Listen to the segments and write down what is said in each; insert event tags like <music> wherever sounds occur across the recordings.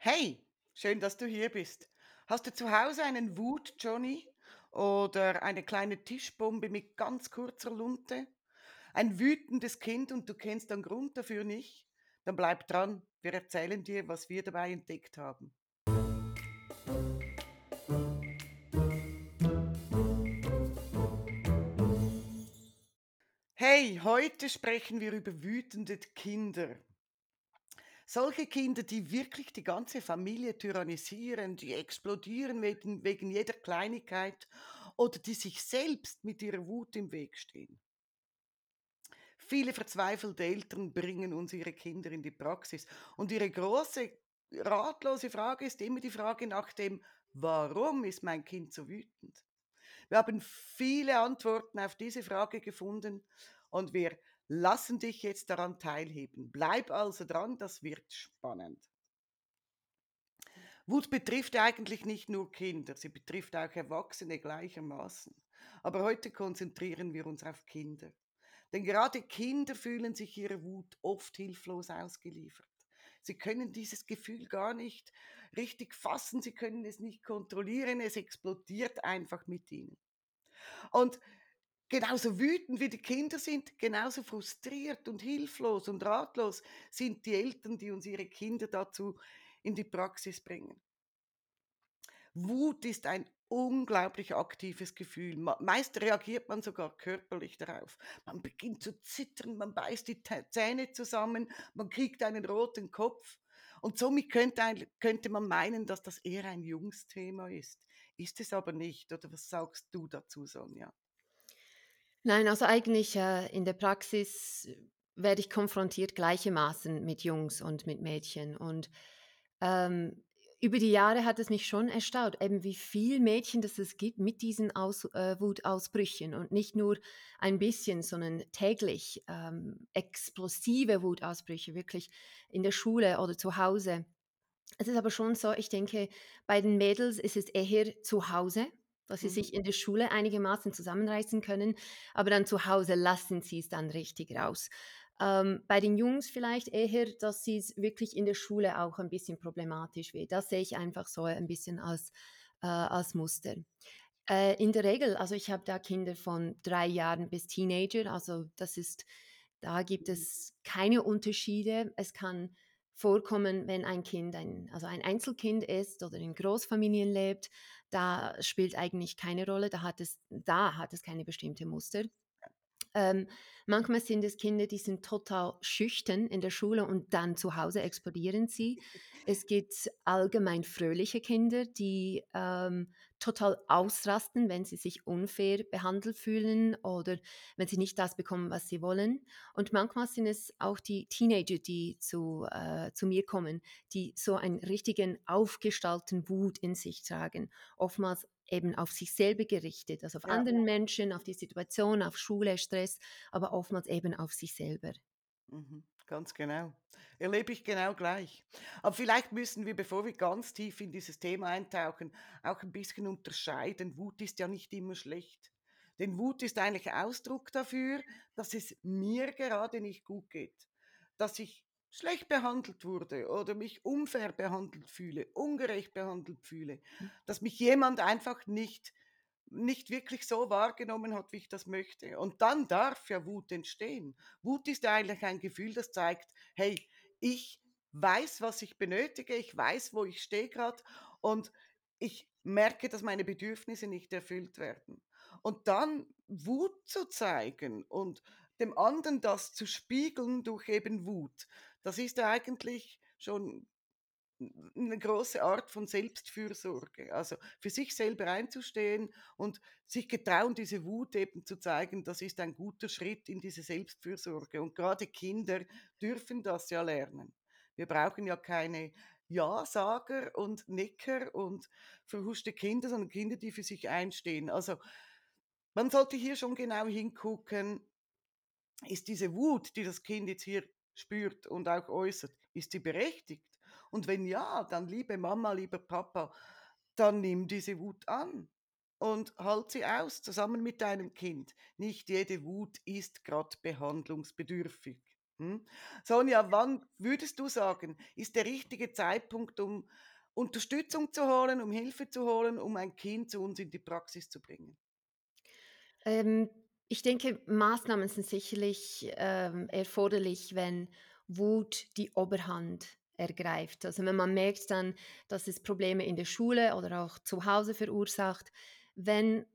Hey, schön, dass du hier bist. Hast du zu Hause einen Wut-Johnny oder eine kleine Tischbombe mit ganz kurzer Lunte? Ein wütendes Kind und du kennst den Grund dafür nicht? Dann bleib dran, wir erzählen dir, was wir dabei entdeckt haben. Hey, heute sprechen wir über wütende Kinder. Solche Kinder, die wirklich die ganze Familie tyrannisieren, die explodieren wegen, wegen jeder Kleinigkeit oder die sich selbst mit ihrer Wut im Weg stehen. Viele verzweifelte Eltern bringen uns ihre Kinder in die Praxis und ihre große, ratlose Frage ist immer die Frage nach dem, warum ist mein Kind so wütend? Wir haben viele Antworten auf diese Frage gefunden und wir lassen dich jetzt daran teilhaben. Bleib also dran, das wird spannend. Wut betrifft eigentlich nicht nur Kinder, sie betrifft auch Erwachsene gleichermaßen. Aber heute konzentrieren wir uns auf Kinder. Denn gerade Kinder fühlen sich ihrer Wut oft hilflos ausgeliefert. Sie können dieses Gefühl gar nicht richtig fassen, sie können es nicht kontrollieren, es explodiert einfach mit ihnen. Und genauso wütend wie die Kinder sind, genauso frustriert und hilflos und ratlos sind die Eltern, die uns ihre Kinder dazu in die Praxis bringen. Wut ist ein unglaublich aktives Gefühl. Meist reagiert man sogar körperlich darauf. Man beginnt zu zittern, man beißt die Zähne zusammen, man kriegt einen roten Kopf. Und somit könnte, könnte man meinen, dass das eher ein Jungsthema ist. Ist es aber nicht. Oder was sagst du dazu, Sonja? Nein, also eigentlich, äh, in der Praxis werde ich konfrontiert gleichermaßen mit Jungs und mit Mädchen und, ähm, über die Jahre hat es mich schon erstaunt, eben wie viel Mädchen das es gibt mit diesen Aus äh, Wutausbrüchen und nicht nur ein bisschen, sondern täglich, ähm, explosive Wutausbrüche, wirklich in der Schule oder zu Hause. Es ist aber schon so, ich denke, bei den Mädels ist es eher zu Hause, dass sie Mhm. sich in der Schule einigermaßen zusammenreißen können, aber dann zu Hause lassen sie es dann richtig raus. Ähm, bei den Jungs vielleicht eher, dass sie es wirklich in der Schule auch ein bisschen problematisch wird. Das sehe ich einfach so ein bisschen als, äh, als Muster. Äh, in der Regel, also ich habe da Kinder von drei Jahren bis Teenager, also das ist, da gibt es keine Unterschiede. Es kann vorkommen, wenn ein Kind ein, also ein Einzelkind ist oder in Großfamilien lebt, da spielt eigentlich keine Rolle, da hat es, da hat es keine bestimmte Muster. Ähm, manchmal sind es Kinder, die sind total schüchtern in der Schule und dann zu Hause explodieren sie. Es gibt allgemein fröhliche Kinder, die ähm, total ausrasten, wenn sie sich unfair behandelt fühlen oder wenn sie nicht das bekommen, was sie wollen. Und manchmal sind es auch die Teenager, die zu, äh, zu mir kommen, die so einen richtigen aufgestallten Wut in sich tragen. Oftmals eben auf sich selber gerichtet, also auf Ja. anderen Menschen, auf die Situation, auf Schule, Stress, aber oftmals eben auf sich selber. Mhm, ganz genau. Erlebe ich genau gleich. Aber vielleicht müssen wir, bevor wir ganz tief in dieses Thema eintauchen, auch ein bisschen unterscheiden. Wut ist ja nicht immer schlecht. Denn Wut ist eigentlich Ausdruck dafür, dass es mir gerade nicht gut geht. Dass ich schlecht behandelt wurde oder mich unfair behandelt fühle, ungerecht behandelt fühle. Dass mich jemand einfach nicht nicht wirklich so wahrgenommen hat, wie ich das möchte. Und dann darf ja Wut entstehen. Wut ist eigentlich ein Gefühl, das zeigt, hey, ich weiß, was ich benötige, ich weiß, wo ich stehe gerade und ich merke, dass meine Bedürfnisse nicht erfüllt werden. Und dann Wut zu zeigen und dem anderen das zu spiegeln durch eben Wut, das ist eigentlich schon eine große Art von Selbstfürsorge. Also, für sich selber einzustehen und sich getrauen, diese Wut eben zu zeigen, das ist ein guter Schritt in diese Selbstfürsorge. Und gerade Kinder dürfen das ja lernen. Wir brauchen ja keine Ja-Sager und Nicker und verhuschte Kinder, sondern Kinder, die für sich einstehen. Also, man sollte hier schon genau hingucken, ist diese Wut, die das Kind jetzt hier spürt und auch äußert, ist sie berechtigt? Und wenn ja, dann liebe Mama, lieber Papa, dann nimm diese Wut an und halt sie aus, zusammen mit deinem Kind. Nicht jede Wut ist gerade behandlungsbedürftig. Mhm. Sonja, wann würdest du sagen, ist der richtige Zeitpunkt, um Unterstützung zu holen, um Hilfe zu holen, um ein Kind zu uns in die Praxis zu bringen? Ähm, ich denke, Maßnahmen sind sicherlich, ähm, erforderlich, wenn Wut die Oberhand ergreift. Also, wenn man merkt dann, dass es Probleme in der Schule oder auch zu Hause verursacht, wenn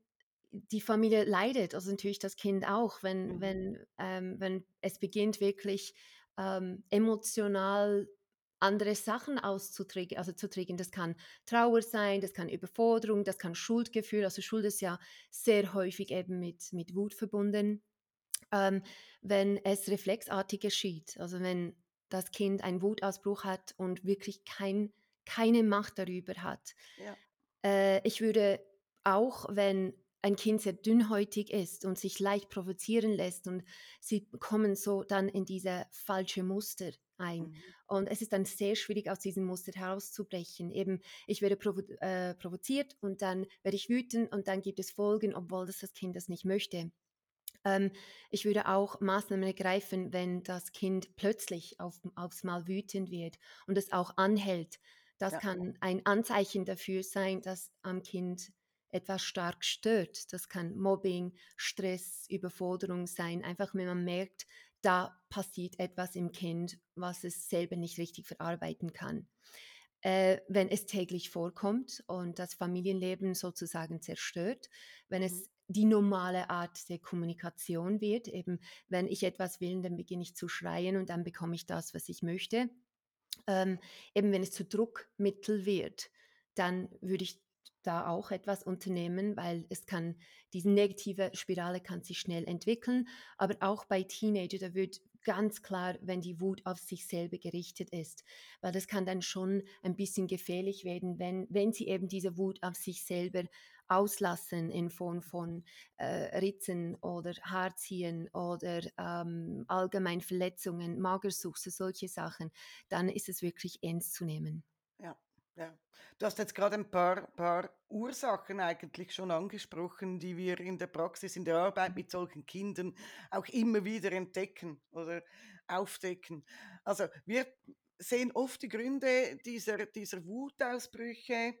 die Familie leidet, also natürlich das Kind auch, wenn Mhm. wenn, ähm wenn es beginnt wirklich, ähm, emotional andere Sachen auszutriggern also zu triggern. Das kann Trauer sein, das kann Überforderung, das kann Schuldgefühl. Also Schuld ist ja sehr häufig eben mit mit Wut verbunden. Ähm, wenn es reflexartig geschieht, also wenn das Kind einen Wutausbruch hat und wirklich kein keine Macht darüber hat. Ja. Äh, ich würde auch, wenn ein Kind sehr dünnhäutig ist und sich leicht provozieren lässt und sie kommen so dann in diese falsche Muster ein. Mhm. Und es ist dann sehr schwierig, aus diesem Muster herauszubrechen. Eben, ich werde provo äh, provoziert und dann werde ich wütend und dann gibt es Folgen, obwohl das das Kind das nicht möchte. Ähm, ich würde auch Maßnahmen ergreifen, wenn das Kind plötzlich auf, aufs Mal wütend wird und es auch anhält. Das Ja. kann ein Anzeichen dafür sein, dass am Kind etwas stark stört. Das kann Mobbing, Stress, Überforderung sein. Einfach wenn man merkt, da passiert etwas im Kind, was es selber nicht richtig verarbeiten kann. Äh, wenn es täglich vorkommt und das Familienleben sozusagen zerstört, wenn Mhm. es die normale Art der Kommunikation wird. Eben, wenn ich etwas will, dann beginne ich zu schreien und dann bekomme ich das, was ich möchte. Ähm, eben wenn es zu Druckmittel wird, dann würde ich da auch etwas unternehmen, weil es kann diese negative Spirale kann sich schnell entwickeln. Aber auch bei Teenager, da wird ganz klar, wenn die Wut auf sich selber gerichtet ist, weil das kann dann schon ein bisschen gefährlich werden, wenn, wenn sie eben diese Wut auf sich selber auslassen in Form von äh, Ritzen oder Haarziehen oder ähm, allgemein Verletzungen, Magersucht, so solche Sachen, dann ist es wirklich ernst zu nehmen. Ja, ja. Du hast jetzt gerade ein paar paar Ursachen eigentlich schon angesprochen, die wir in der Praxis, in der Arbeit mit solchen Kindern auch immer wieder entdecken oder aufdecken. Also, wir sehen oft die Gründe dieser dieser Wutausbrüche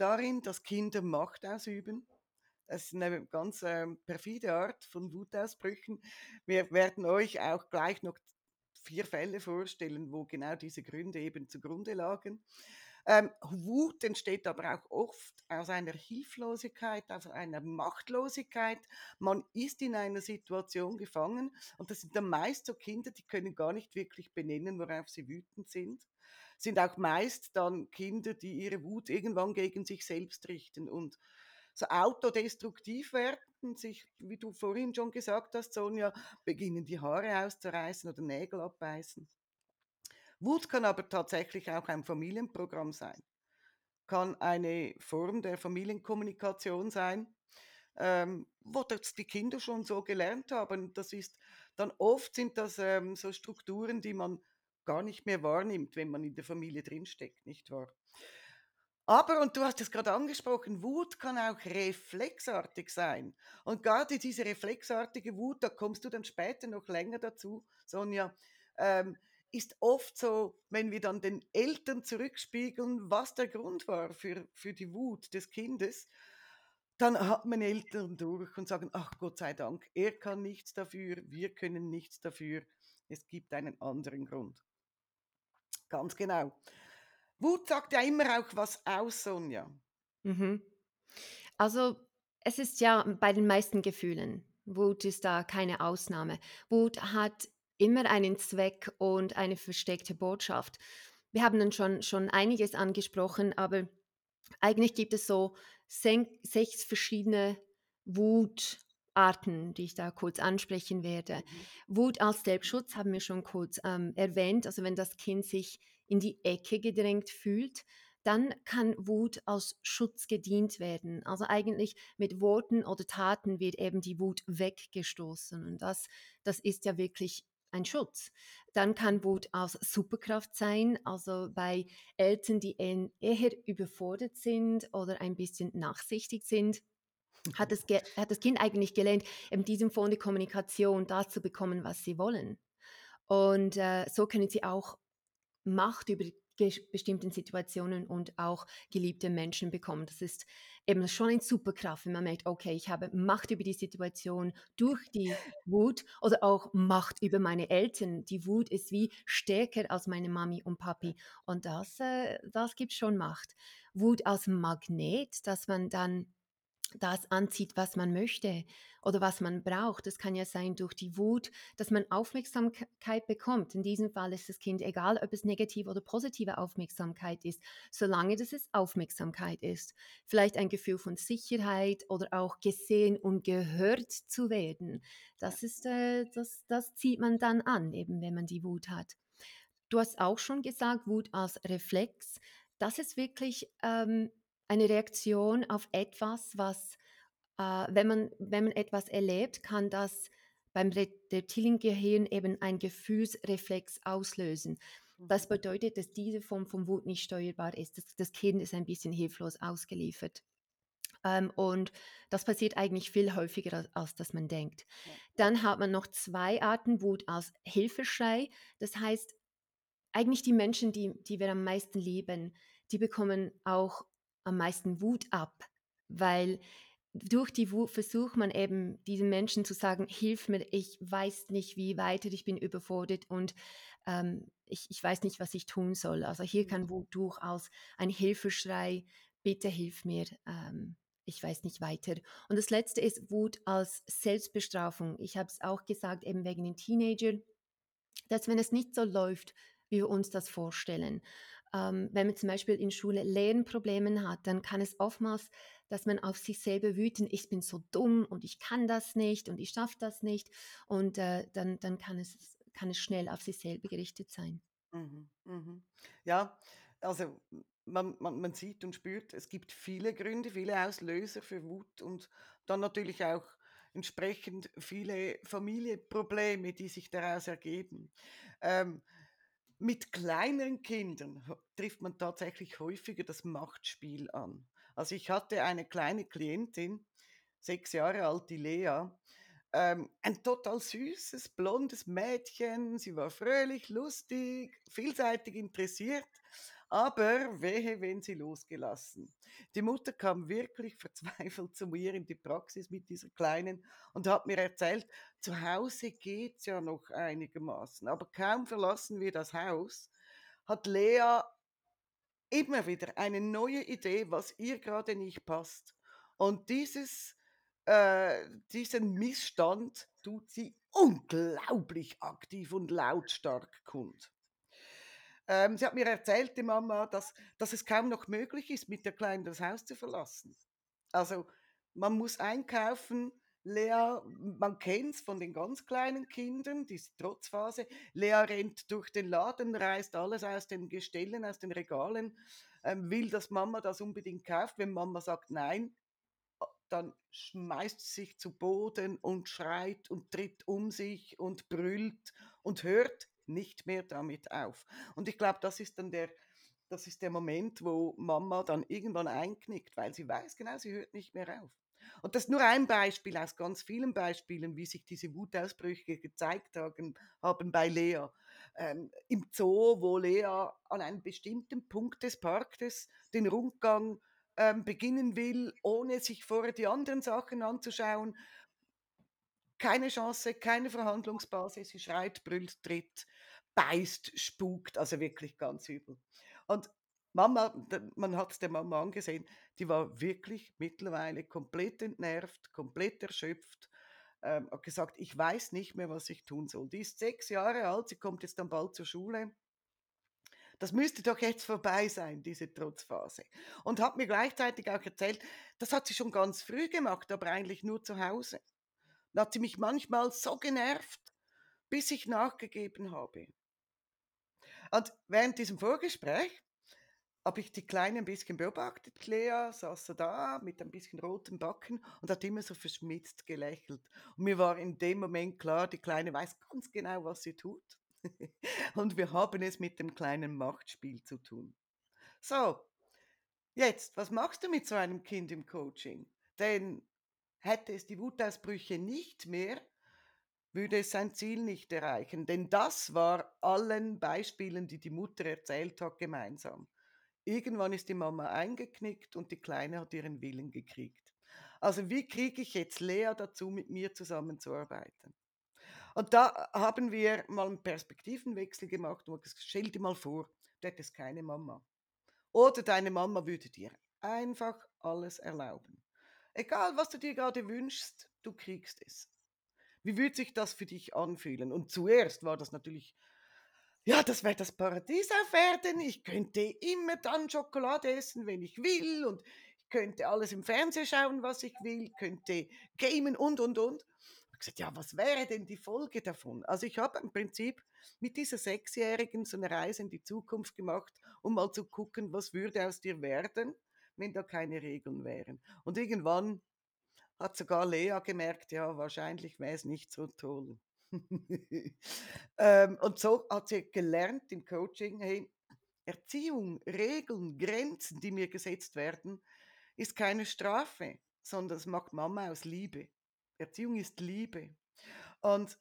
darin, dass Kinder Macht ausüben. Das ist eine ganz, ähm, perfide Art von Wutausbrüchen. Wir werden euch auch gleich noch 4 Fälle vorstellen, wo genau diese Gründe eben zugrunde lagen. Ähm, Wut entsteht aber auch oft aus einer Hilflosigkeit, aus einer Machtlosigkeit. Man ist in einer Situation gefangen und das sind dann meist so Kinder, die können gar nicht wirklich benennen, worauf sie wütend sind. Sind auch meist dann Kinder, die ihre Wut irgendwann gegen sich selbst richten und so autodestruktiv werden, sich, wie du vorhin schon gesagt hast, Sonja, beginnen die Haare auszureißen oder Nägel abbeißen. Wut kann aber tatsächlich auch ein Familienprogramm sein, kann eine Form der Familienkommunikation sein, ähm, wo das die Kinder schon so gelernt haben. Das ist dann oft sind das ähm, so Strukturen, die man gar nicht mehr wahrnimmt, wenn man in der Familie drinsteckt, nicht wahr? Aber, und du hast es gerade angesprochen, Wut kann auch reflexartig sein. Und gerade diese reflexartige Wut, da kommst du dann später noch länger dazu, Sonja, ähm, ist oft so, wenn wir dann den Eltern zurückspiegeln, was der Grund war für, für die Wut des Kindes, dann hat man Eltern durch und sagen, ach Gott sei Dank, er kann nichts dafür, wir können nichts dafür, es gibt einen anderen Grund. Ganz genau. Wut sagt ja immer auch was aus, Sonja. Mhm. Also, es ist ja bei den meisten Gefühlen. Wut ist da keine Ausnahme. Wut hat immer einen Zweck und eine versteckte Botschaft. Wir haben dann schon schon einiges angesprochen, aber eigentlich gibt es so 6 verschiedene Wutarten, die ich da kurz ansprechen werde. Mhm. Wut als Selbstschutz haben wir schon kurz, ähm, erwähnt. Also, wenn das Kind sich in die Ecke gedrängt fühlt, dann kann Wut als Schutz gedient werden. Also, eigentlich mit Worten oder Taten wird eben die Wut weggestoßen und das das ist ja wirklich ein Schutz. Dann kann Wut aus Superkraft sein, also bei Eltern, die eher überfordert sind oder ein bisschen nachsichtig sind, hat das hat das Kind eigentlich gelernt, in diesem Form die Kommunikation das zu bekommen, was sie wollen. Und äh, so können sie auch Macht über bestimmten Situationen und auch geliebte Menschen bekommen. Das ist eben schon eine Superkraft, wenn man merkt, okay, ich habe Macht über die Situation durch die Wut oder auch Macht über meine Eltern. Die Wut ist wie stärker als meine Mami und Papi und das, äh, das gibt schon Macht. Wut als Magnet, dass man dann das anzieht, was man möchte oder was man braucht. Das kann ja sein durch die Wut, dass man Aufmerksamkeit bekommt. In diesem Fall ist das Kind egal, ob es negative oder positive Aufmerksamkeit ist, solange dass es Aufmerksamkeit ist. Vielleicht ein Gefühl von Sicherheit oder auch gesehen und gehört zu werden. Das ist, äh, das, das zieht man dann an, eben wenn man die Wut hat. Du hast auch schon gesagt, Wut als Reflex. Das ist wirklich ähm, eine Reaktion auf etwas, was, äh, wenn man, wenn man etwas erlebt, kann das beim Re- Reptiliengehirn eben ein Gefühlsreflex auslösen. Das Mhm. bedeutet, dass diese Form von Wut nicht steuerbar ist. Das, das Kind ist ein bisschen hilflos ausgeliefert. Ähm, und das passiert eigentlich viel häufiger, als, als dass man denkt. Ja. Dann hat man noch zwei Arten Wut als Hilfeschrei. Das heißt, eigentlich die Menschen, die die wir am meisten lieben, die bekommen auch am meisten Wut ab, weil durch die Wut versucht man eben diesen Menschen zu sagen: „Hilf mir, ich weiß nicht, wie weiter, ich bin überfordert und, ähm, ich ich weiß nicht, was ich tun soll.“ Also, hier Mhm. kann Wut durchaus ein Hilfeschrei: „Bitte hilf mir, ähm, ich weiß nicht weiter.“ Und das Letzte ist Wut als Selbstbestrafung. Ich habe es auch gesagt, eben wegen den Teenagern dass wenn es nicht so läuft, wie wir uns das vorstellen. Ähm, wenn man zum Beispiel in Schule Lernprobleme hat, dann kann es oftmals, dass man auf sich selber wüten, ich bin so dumm und ich kann das nicht und ich schaffe das nicht. Und äh, dann, dann kann, es, kann es schnell auf sich selber gerichtet sein. Mhm, mhm. Ja, also man man man sieht und spürt, es gibt viele Gründe, viele Auslöser für Wut und dann natürlich auch entsprechend viele Familienprobleme, die sich daraus ergeben. Ähm, mit kleineren Kindern trifft man tatsächlich häufiger das Machtspiel an. Also, ich hatte eine kleine Klientin, 6 Jahre alt, die Lea, ähm, ein total süßes, blondes Mädchen. Sie war fröhlich, lustig, vielseitig interessiert, aber wehe, wenn sie losgelassen. Die Mutter kam wirklich <laughs> verzweifelt zu mir in die Praxis mit dieser Kleinen und hat mir erzählt, zu Hause geht's ja noch einigermaßen, aber kaum verlassen wir das Haus, hat Lea immer wieder eine neue Idee, was ihr gerade nicht passt. Und dieses äh, diesen Missstand tut sie unglaublich aktiv und lautstark kund. Ähm, sie hat mir erzählt, die Mama, dass dass es kaum noch möglich ist, mit der Kleinen das Haus zu verlassen. Also, man muss einkaufen. Lea man kennt's von den ganz kleinen Kindern, diese Trotzphase. Lea rennt durch den Laden, reißt alles aus den Gestellen, aus den Regalen, ähm, will, dass Mama das unbedingt kauft. Wenn Mama sagt: „Nein“, dann schmeißt sie sich zu Boden und schreit und tritt um sich und brüllt und hört nicht mehr damit auf. Und ich glaube, das ist dann der das ist der Moment, wo Mama dann irgendwann einknickt, weil sie weiß genau, sie hört nicht mehr auf. Und das ist nur ein Beispiel aus ganz vielen Beispielen, wie sich diese Wutausbrüche gezeigt haben haben bei Lea. Ähm, im Zoo, wo Lea an einem bestimmten Punkt des Parkes den Rundgang ähm, beginnen will, ohne sich vorher die anderen Sachen anzuschauen. Keine Chance, keine Verhandlungsbasis. Sie schreit, brüllt, tritt, beißt, spukt, also wirklich ganz übel. Und Mama, man hat's der Mama angesehen, die war wirklich mittlerweile komplett entnervt, komplett erschöpft, ähm, hat gesagt: „Ich weiß nicht mehr, was ich tun soll.“ Die ist 6 Jahre alt, sie kommt jetzt dann bald zur Schule. Das müsste doch jetzt vorbei sein, diese Trotzphase. Und hat mir gleichzeitig auch erzählt, das hat sie schon ganz früh gemacht, aber eigentlich nur zu Hause. Da hat sie mich manchmal so genervt, bis ich nachgegeben habe. Und während diesem Vorgespräch habe ich die Kleine ein bisschen beobachtet. Clea saß da mit ein bisschen roten Backen und hat immer so verschmitzt gelächelt. Und mir war in dem Moment klar, die Kleine weiß ganz genau, was sie tut. <laughs> Und wir haben es mit dem kleinen Machtspiel zu tun. So, jetzt, was machst du mit so einem Kind im Coaching? Denn hätte es die Wutausbrüche nicht mehr, würde es sein Ziel nicht erreichen. Denn das war allen Beispielen, die die Mutter erzählt hat, gemeinsam. Irgendwann ist die Mama eingeknickt und die Kleine hat ihren Willen gekriegt. Also wie kriege ich jetzt Lea dazu, mit mir zusammenzuarbeiten? Und da haben wir mal einen Perspektivenwechsel gemacht und gesagt, stell dir mal vor, du hättest keine Mama. Oder deine Mama würde dir einfach alles erlauben. Egal, was du dir gerade wünschst, du kriegst es. Wie würde sich das für dich anfühlen? Und zuerst war das natürlich, ja, das wäre das Paradies auf Erden. Ich könnte immer dann Schokolade essen, wenn ich will. Und ich könnte alles im Fernsehen schauen, was ich will. Könnte gamen und, und, und. Ich habe gesagt, ja, was wäre denn die Folge davon? Also ich habe im Prinzip mit dieser Sechsjährigen so eine Reise in die Zukunft gemacht, um mal zu gucken, was würde aus dir werden, wenn da keine Regeln wären. Und irgendwann hat sogar Lea gemerkt, ja, wahrscheinlich wäre es nicht so toll. <laughs> ähm, und so hat sie gelernt im Coaching, hey, Erziehung, Regeln, Grenzen, die mir gesetzt werden, ist keine Strafe, sondern das macht Mama aus Liebe. Erziehung ist Liebe. Und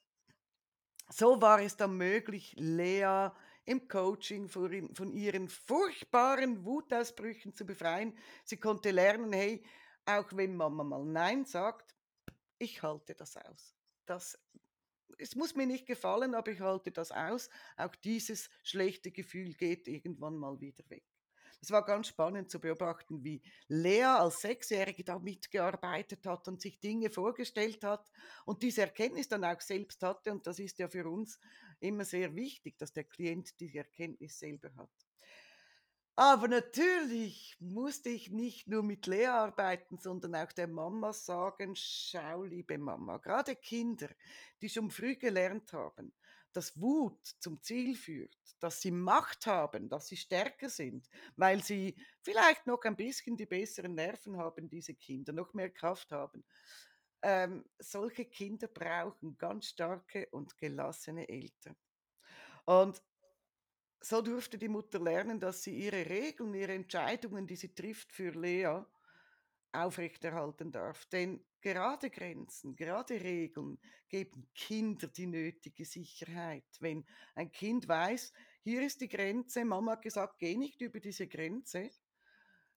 so war es dann möglich, Lea im Coaching von ihren furchtbaren Wutausbrüchen zu befreien. Sie konnte lernen, hey, auch wenn Mama mal Nein sagt, ich halte das aus. Das, es muss mir nicht gefallen, aber ich halte das aus. Auch dieses schlechte Gefühl geht irgendwann mal wieder weg. Es war ganz spannend zu beobachten, wie Lea als Sechsjährige da mitgearbeitet hat und sich Dinge vorgestellt hat und diese Erkenntnis dann auch selbst hatte. Und das ist ja für uns immer sehr wichtig, dass der Klient diese Erkenntnis selber hat. Aber natürlich musste ich nicht nur mit Lea arbeiten, sondern auch der Mama sagen, schau, liebe Mama, gerade Kinder, die schon früh gelernt haben, dass Wut zum Ziel führt, dass sie Macht haben, dass sie stärker sind, weil sie vielleicht noch ein bisschen die besseren Nerven haben, diese Kinder, noch mehr Kraft haben. Ähm, solche Kinder brauchen ganz starke und gelassene Eltern. Und so durfte die Mutter lernen, dass sie ihre Regeln, ihre Entscheidungen, die sie trifft für Lea, aufrechterhalten darf. Denn gerade Grenzen, gerade Regeln geben Kinder die nötige Sicherheit. Wenn ein Kind weiß, hier ist die Grenze, Mama hat gesagt, geh nicht über diese Grenze,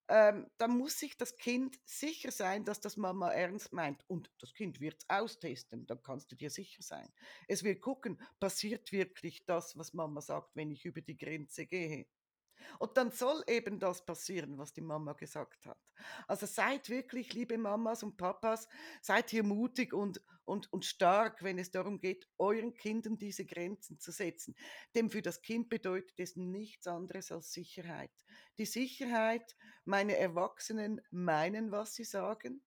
ähm, dann muss sich das Kind sicher sein, dass das Mama ernst meint. Und das Kind wird es austesten, dann kannst du dir sicher sein. Es wird gucken, passiert wirklich das, was Mama sagt, wenn ich über die Grenze gehe. Und dann soll eben das passieren, was die Mama gesagt hat. Also seid wirklich, liebe Mamas und Papas, seid hier mutig und, und, und stark, wenn es darum geht, euren Kindern diese Grenzen zu setzen. Denn für das Kind bedeutet es nichts anderes als Sicherheit. Die Sicherheit, meine Erwachsenen meinen, was sie sagen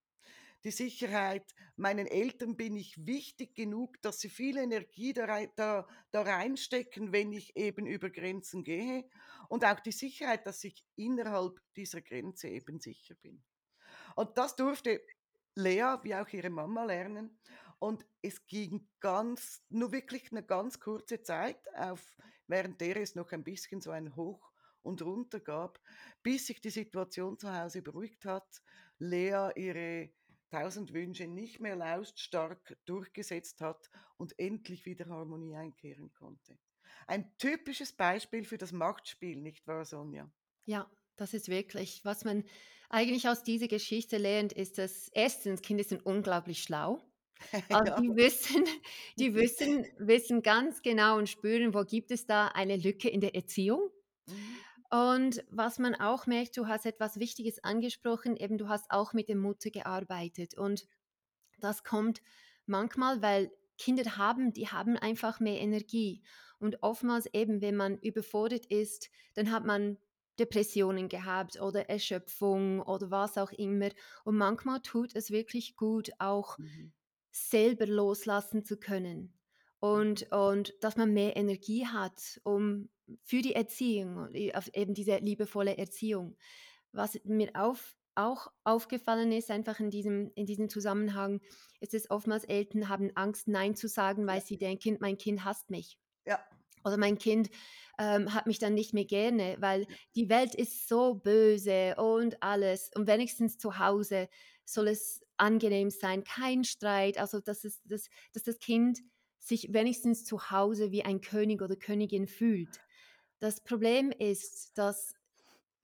die Sicherheit, meinen Eltern bin ich wichtig genug, dass sie viel Energie da, da, da reinstecken, wenn ich eben über Grenzen gehe. Und auch die Sicherheit, dass ich innerhalb dieser Grenze eben sicher bin. Und das durfte Lea wie auch ihre Mama lernen. Und es ging ganz, nur wirklich eine ganz kurze Zeit, auf, während der es noch ein bisschen so ein Hoch und runter gab, bis sich die Situation zu Hause beruhigt hat, Lea ihre tausend Wünsche nicht mehr lautstark durchgesetzt hat und endlich wieder Harmonie einkehren konnte. Ein typisches Beispiel für das Machtspiel, nicht wahr, Sonja? Ja, das ist wirklich, was man eigentlich aus dieser Geschichte lernt, ist, dass erstens Kinder sind unglaublich schlau. <laughs> Also die wissen, die wissen, wissen ganz genau und spüren, wo gibt es da eine Lücke in der Erziehung. Mhm. Und was man auch merkt, du hast etwas Wichtiges angesprochen, eben du hast auch mit der Mutter gearbeitet. Und das kommt manchmal, weil Kinder haben, die haben einfach mehr Energie. Und oftmals eben, wenn man überfordert ist, dann hat man Depressionen gehabt oder Erschöpfung oder was auch immer. Und manchmal tut es wirklich gut, auch mhm. selber loslassen zu können. Und, mhm. und dass man mehr Energie hat, um für die Erziehung, eben diese liebevolle Erziehung. Was mir auf, auch aufgefallen ist, einfach in diesem, in diesem Zusammenhang, ist es oftmals Eltern haben Angst, Nein zu sagen, weil sie denken, mein Kind hasst mich. Ja. Oder mein Kind ähm, hat mich dann nicht mehr gerne, weil die Welt ist so böse und alles. Und wenigstens zu Hause soll es angenehm sein, kein Streit, also dass, es, dass, dass das Kind sich wenigstens zu Hause wie ein König oder Königin fühlt. Das Problem ist, dass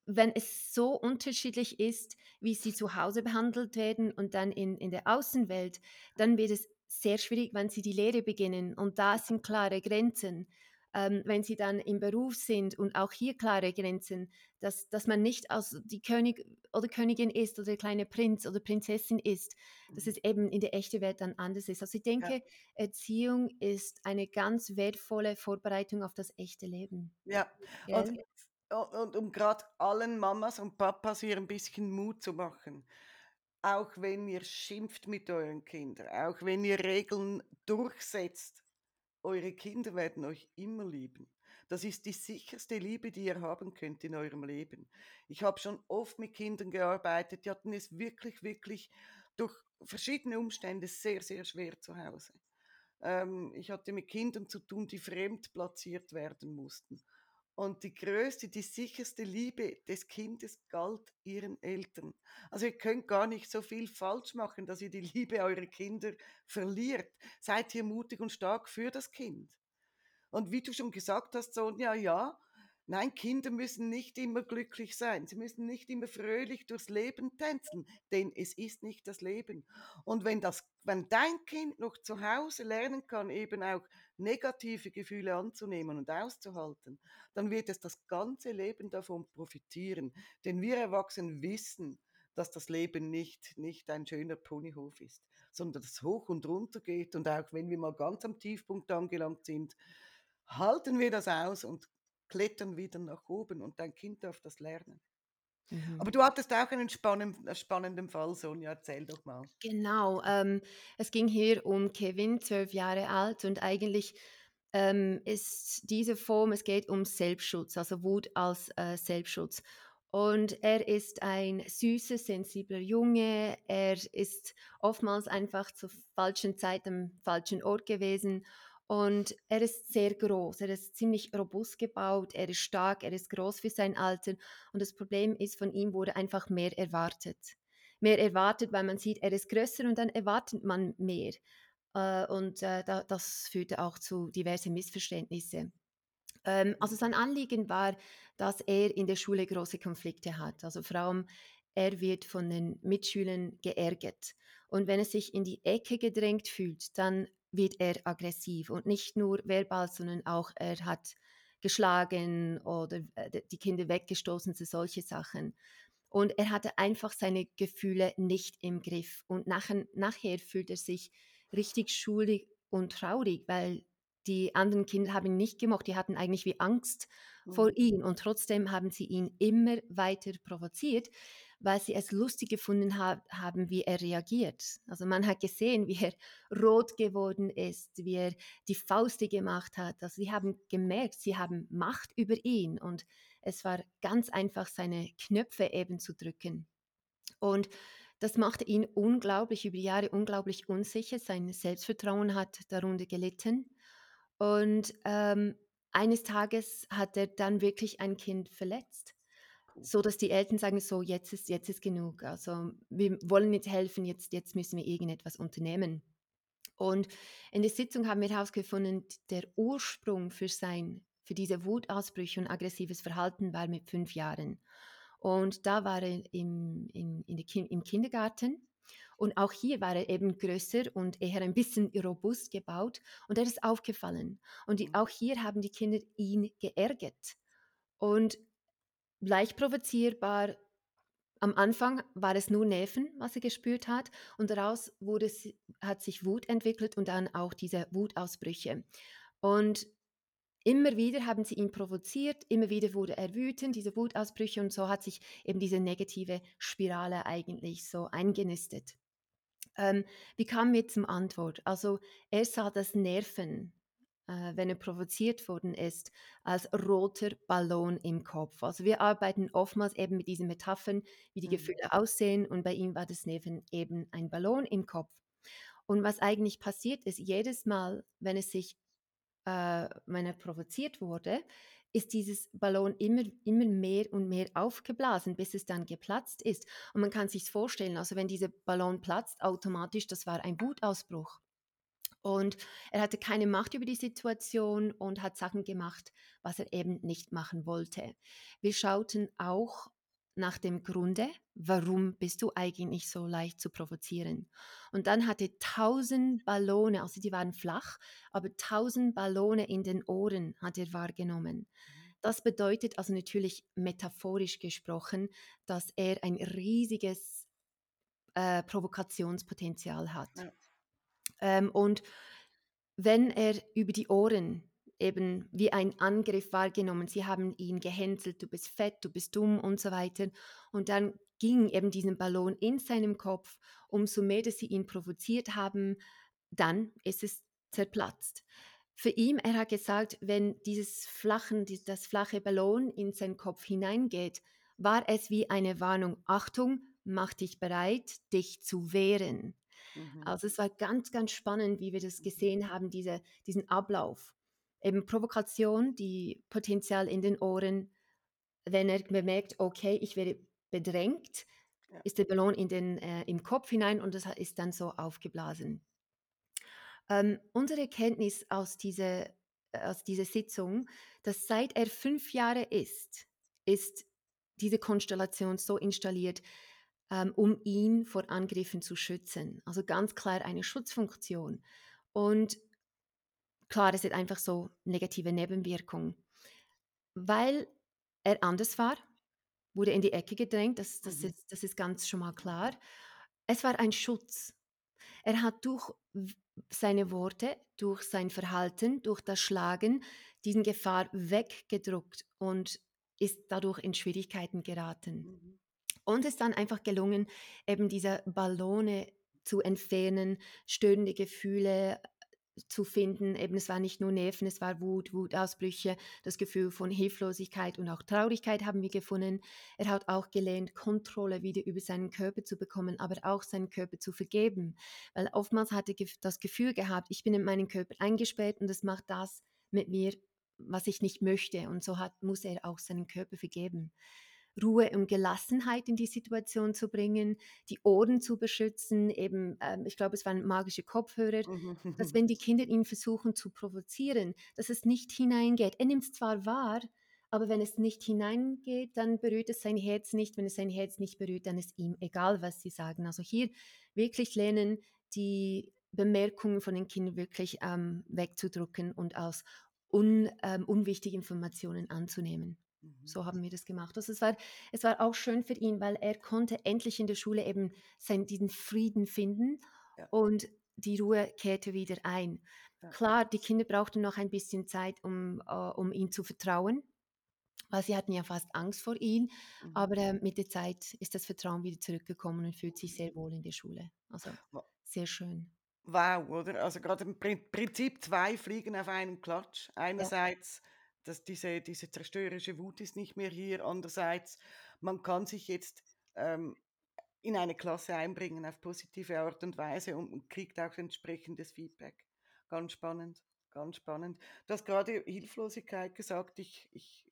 wenn es so unterschiedlich ist, wie sie zu Hause behandelt werden und dann in, in der Außenwelt, dann wird es sehr schwierig, wenn sie die Lehre beginnen. Und da sind klare Grenzen. Ähm, wenn sie dann im Beruf sind und auch hier klare Grenzen, dass, dass man nicht als die König oder Königin ist oder der kleine Prinz oder Prinzessin ist, dass Mhm. es eben in der echten Welt dann anders ist. Also ich Ja, denke, Erziehung ist eine ganz wertvolle Vorbereitung auf das echte Leben. ja. Und Gell? u und um grad allen Mamas und Papas hier 'n bisschen Mut zu machen. Auch wenn ihr schimpft mit euren Kindern, auch wenn ihr Regeln durchsetzt, eure Kinder werden euch immer lieben. Das ist die sicherste Liebe, die ihr haben könnt in eurem Leben. Ich habe schon oft mit Kindern gearbeitet, die hatten es wirklich, wirklich durch verschiedene Umstände sehr, sehr schwer zu Hause. Ähm, ich hatte mit Kindern zu tun, die fremd platziert werden mussten. Und die größte, die sicherste Liebe des Kindes galt ihren Eltern. Also ihr könnt gar nicht so viel falsch machen, dass ihr die Liebe eurer Kinder verliert. Seid hier mutig und stark für das Kind. Und wie du schon gesagt hast, Sonja, ja, nein, Kinder müssen nicht immer glücklich sein. Sie müssen nicht immer fröhlich durchs Leben tänzeln, denn es ist nicht das Leben. Und wenn das, wenn dein Kind noch zu Hause lernen kann, eben auch negative Gefühle anzunehmen und auszuhalten, dann wird es das ganze Leben davon profitieren. Denn wir Erwachsenen wissen, dass das Leben nicht, nicht ein schöner Ponyhof ist, sondern dass es hoch und runter geht. Und auch wenn wir mal ganz am Tiefpunkt angelangt sind, halten wir das aus und klettern wieder nach oben und dein Kind darf das lernen. Mhm. Aber du hattest auch einen spannenden, spannenden Fall, Sonja, erzähl doch mal. Genau, ähm, es ging hier um Kevin, 12 Jahre alt und eigentlich ähm, ist diese Form, es geht um Selbstschutz, also Wut als äh, Selbstschutz. Und er ist ein süßer, sensibler Junge. Er ist oftmals einfach zur falschen Zeit am falschen Ort gewesen. Und er ist sehr groß. Er ist ziemlich robust gebaut. Er ist stark. Er ist groß für sein Alter. Und das Problem ist, von ihm wurde einfach mehr erwartet. Mehr erwartet, weil man sieht, er ist größer und dann erwartet man mehr. Äh, und äh, da, das führte auch zu diversen Missverständnissen. Ähm, also sein Anliegen war, dass er in der Schule große Konflikte hat. Also vor allem, er wird von den Mitschülern geärgert. Und wenn er sich in die Ecke gedrängt fühlt, dann wird er aggressiv und nicht nur verbal, sondern auch er hat geschlagen oder äh, die Kinder weggestoßen, so solche Sachen. Und er hatte einfach seine Gefühle nicht im Griff. Und nachher, nachher fühlt er sich richtig schuldig und traurig, weil die anderen Kinder haben ihn nicht gemocht. Die hatten eigentlich wie Angst vor Mhm. ihm. Und trotzdem haben sie ihn immer weiter provoziert, weil sie es lustig gefunden ha haben, wie er reagiert. Also man hat gesehen, wie er <laughs> rot geworden ist, wie er die Fauste gemacht hat. Also sie haben gemerkt, sie haben Macht über ihn. Und es war ganz einfach, seine Knöpfe eben zu drücken. Und das machte ihn unglaublich, über die Jahre unglaublich unsicher. Sein Selbstvertrauen hat darunter gelitten. Und ähm, eines Tages hat er dann wirklich ein Kind verletzt. So dass die Eltern sagen: So, jetzt ist, jetzt ist genug. Also, wir wollen nicht helfen, jetzt, jetzt müssen wir irgendetwas unternehmen. Und in der Sitzung haben wir herausgefunden, der Ursprung für sein für diese Wutausbrüche und aggressives Verhalten war mit fünf Jahren. Und da war er im, der Kin im Kindergarten. Und auch hier war er eben größer und eher ein bisschen robust gebaut. Und er ist aufgefallen. Und die, Mhm. auch hier haben die Kinder ihn geärgert. Und leicht provozierbar am Anfang war es nur Nerven, was er gespürt hat, und daraus wurde hat sich Wut entwickelt und dann auch diese Wutausbrüche. Und immer wieder haben sie ihn provoziert, immer wieder wurde er wütend, diese Wutausbrüche, und so hat sich eben diese negative Spirale eigentlich so eingenistet. Ähm, wie kamen wir zum Antwort? Also er sah das Nerven, wenn er provoziert worden ist, als roter Ballon im Kopf. Also wir arbeiten oftmals eben mit diesen Metaphern, wie die Mhm. Gefühle aussehen und bei ihm war das Nerven eben ein Ballon im Kopf. Und was eigentlich passiert ist, jedes Mal, wenn es sich, äh, wenn er provoziert wurde, ist dieses Ballon immer, immer mehr und mehr aufgeblasen, bis es dann geplatzt ist. Und man kann sich vorstellen, also wenn dieser Ballon platzt, automatisch, das war ein Wutausbruch. Und er hatte keine Macht über die Situation und hat Sachen gemacht, was er eben nicht machen wollte. Wir schauten auch nach dem Grunde, warum bist du eigentlich so leicht zu provozieren? Und dann hatte tausend Ballone, also die waren flach, aber tausend Ballone in den Ohren hat er wahrgenommen. Das bedeutet also natürlich metaphorisch gesprochen, dass er ein riesiges äh, Provokationspotenzial hat. Ja. Ähm, und wenn er über die Ohren eben wie ein Angriff wahrgenommen, sie haben ihn gehänselt, du bist fett, du bist dumm und so weiter. Und dann ging eben diesen Ballon in seinem Kopf, umso mehr, dass sie ihn provoziert haben, dann ist es zerplatzt. Für ihn, er hat gesagt, wenn dieses flachen, das flache Ballon in seinen Kopf hineingeht, war es wie eine Warnung, Achtung, mach dich bereit, dich zu wehren. Mhm. Also es war ganz, ganz spannend, wie wir das gesehen haben, diese, diesen Ablauf. Eben Provokation, die Potenzial in den Ohren, wenn er bemerkt, okay, ich werde bedrängt, Ja. ist der Ballon in den, äh, im Kopf hinein und das ist dann so aufgeblasen. Ähm, unsere Erkenntnis aus dieser, äh, aus dieser Sitzung, dass seit er fünf Jahre ist, ist diese Konstellation so installiert, ähm, um ihn vor Angriffen zu schützen. Also ganz klar eine Schutzfunktion. Und klar, es hat einfach so negative Nebenwirkungen. Weil er anders war, wurde in die Ecke gedrängt, das, das, Mhm. ist, das ist ganz schon mal klar. Es war ein Schutz. Er hat durch seine Worte, durch sein Verhalten, durch das Schlagen diesen Gefahr weggedruckt und ist dadurch in Schwierigkeiten geraten. Mhm. Und es ist dann einfach gelungen, eben diese Ballone zu entfernen, störende Gefühle zu finden. Eben es war nicht nur Nerven, es war Wut, Wutausbrüche, das Gefühl von Hilflosigkeit und auch Traurigkeit haben wir gefunden. Er hat auch gelernt, Kontrolle wieder über seinen Körper zu bekommen, aber auch seinen Körper zu vergeben. Weil oftmals hat er das Gefühl gehabt, ich bin in meinen Körper eingesperrt und es macht das mit mir, was ich nicht möchte. Und so hat, muss er auch seinen Körper vergeben. Ruhe und Gelassenheit in die Situation zu bringen, die Ohren zu beschützen, eben, ähm, ich glaube, es waren magische Kopfhörer, Mhm. dass wenn die Kinder ihn versuchen zu provozieren, dass es nicht hineingeht. Er nimmt es zwar wahr, aber wenn es nicht hineingeht, dann berührt es sein Herz nicht. Wenn es sein Herz nicht berührt, dann ist ihm egal, was sie sagen. Also hier wirklich lernen, die Bemerkungen von den Kindern wirklich ähm, wegzudrücken und als un, ähm, unwichtige Informationen anzunehmen. Mhm. So haben wir das gemacht. Also es war, es war auch schön für ihn, weil er konnte endlich in der Schule eben sein, diesen Frieden finden Ja. und die Ruhe kehrte wieder ein. Ja. Klar, die Kinder brauchten noch ein bisschen Zeit, um, äh, um ihm zu vertrauen, weil sie hatten ja fast Angst vor ihm. Mhm. Aber äh, mit der Zeit ist das Vertrauen wieder zurückgekommen und fühlt sich sehr wohl in der Schule. Also sehr schön. Wow, oder? Also gerade im Prin- Prinzip zwei Fliegen auf einen Klatsch. Einerseits, dass diese, diese zerstörerische Wut ist nicht mehr hier. Andererseits, man kann sich jetzt ähm, in eine Klasse einbringen auf positive Art und Weise und, kriegt auch entsprechendes Feedback. Ganz spannend, ganz spannend. Du hast gerade Hilflosigkeit gesagt. Ich, ich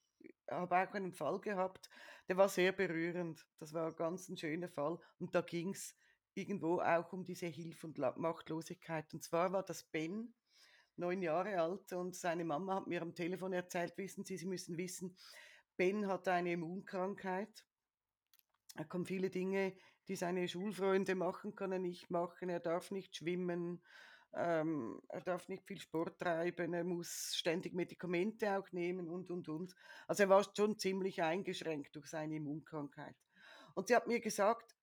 habe auch einen Fall gehabt, der war sehr berührend. Das war ganz ein schöner Fall. Und da ging es irgendwo auch um diese Hilf- und Machtlosigkeit. Und zwar war das Ben, neun Jahre alt, und seine Mama hat mir am Telefon erzählt, wissen Sie, Sie müssen wissen, Ben hat eine Immunkrankheit. Er kann viele Dinge, die seine Schulfreunde machen, kann er nicht machen. Er darf nicht schwimmen, ähm, er darf nicht viel Sport treiben, er muss ständig Medikamente auch nehmen und, und, und. Also er war schon ziemlich eingeschränkt durch seine Immunkrankheit. Und sie hat mir gesagt,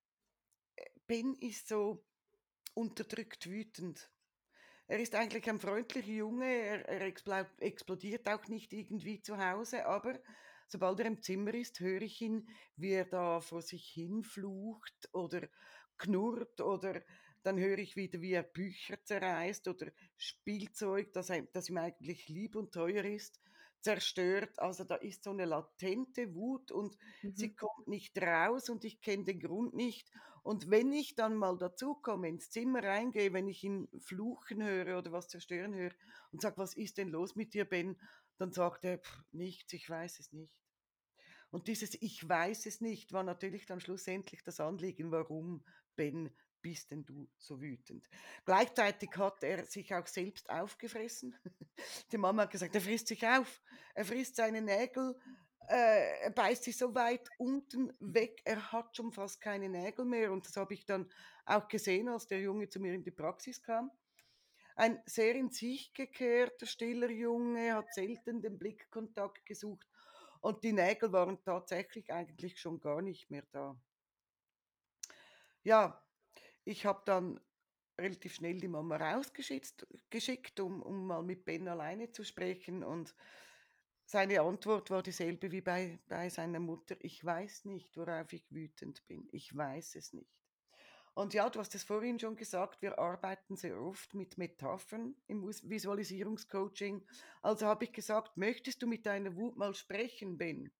Ben ist so unterdrückt wütend. Er ist eigentlich ein freundlicher Junge, er, er explo explodiert auch nicht irgendwie zu Hause, aber sobald er im Zimmer ist, höre ich ihn, wie er da vor sich hin flucht oder knurrt oder dann höre ich wieder, wie er Bücher zerreißt oder Spielzeug, das, das ihm eigentlich lieb und teuer ist, zerstört. Also da ist so eine latente Wut und sie Mhm. kommt nicht raus und ich kenne den Grund nicht. Und wenn ich dann mal dazukomme, ins Zimmer reingehe, wenn ich ihn fluchen höre oder was zerstören höre und sage, was ist denn los mit dir, Ben? Dann sagt er, "Pff, nichts, ich weiß es nicht. Und dieses Ich weiß es nicht war natürlich dann schlussendlich das Anliegen, warum Ben bist denn du so wütend? Gleichzeitig hat er sich auch selbst aufgefressen. <laughs> Die Mama hat gesagt, er frisst sich auf, er frisst seine Nägel, äh, er beißt sich so weit unten weg, er hat schon fast keine Nägel mehr. Und das habe ich dann auch gesehen, als der Junge zu mir in die Praxis kam. Ein sehr in sich gekehrter, stiller Junge, hat selten den Blickkontakt gesucht und die Nägel waren tatsächlich eigentlich schon gar nicht mehr da. Ja, ich habe dann relativ schnell die Mama rausgeschickt, geschickt, um, um mal mit Ben alleine zu sprechen und seine Antwort war dieselbe wie bei, bei seiner Mutter. Ich weiß nicht, worauf ich wütend bin. Ich weiß es nicht. Und ja, du hast es vorhin schon gesagt, wir arbeiten sehr oft mit Metaphern im Visualisierungscoaching. Also habe ich gesagt, möchtest du mit deiner Wut mal sprechen, Ben?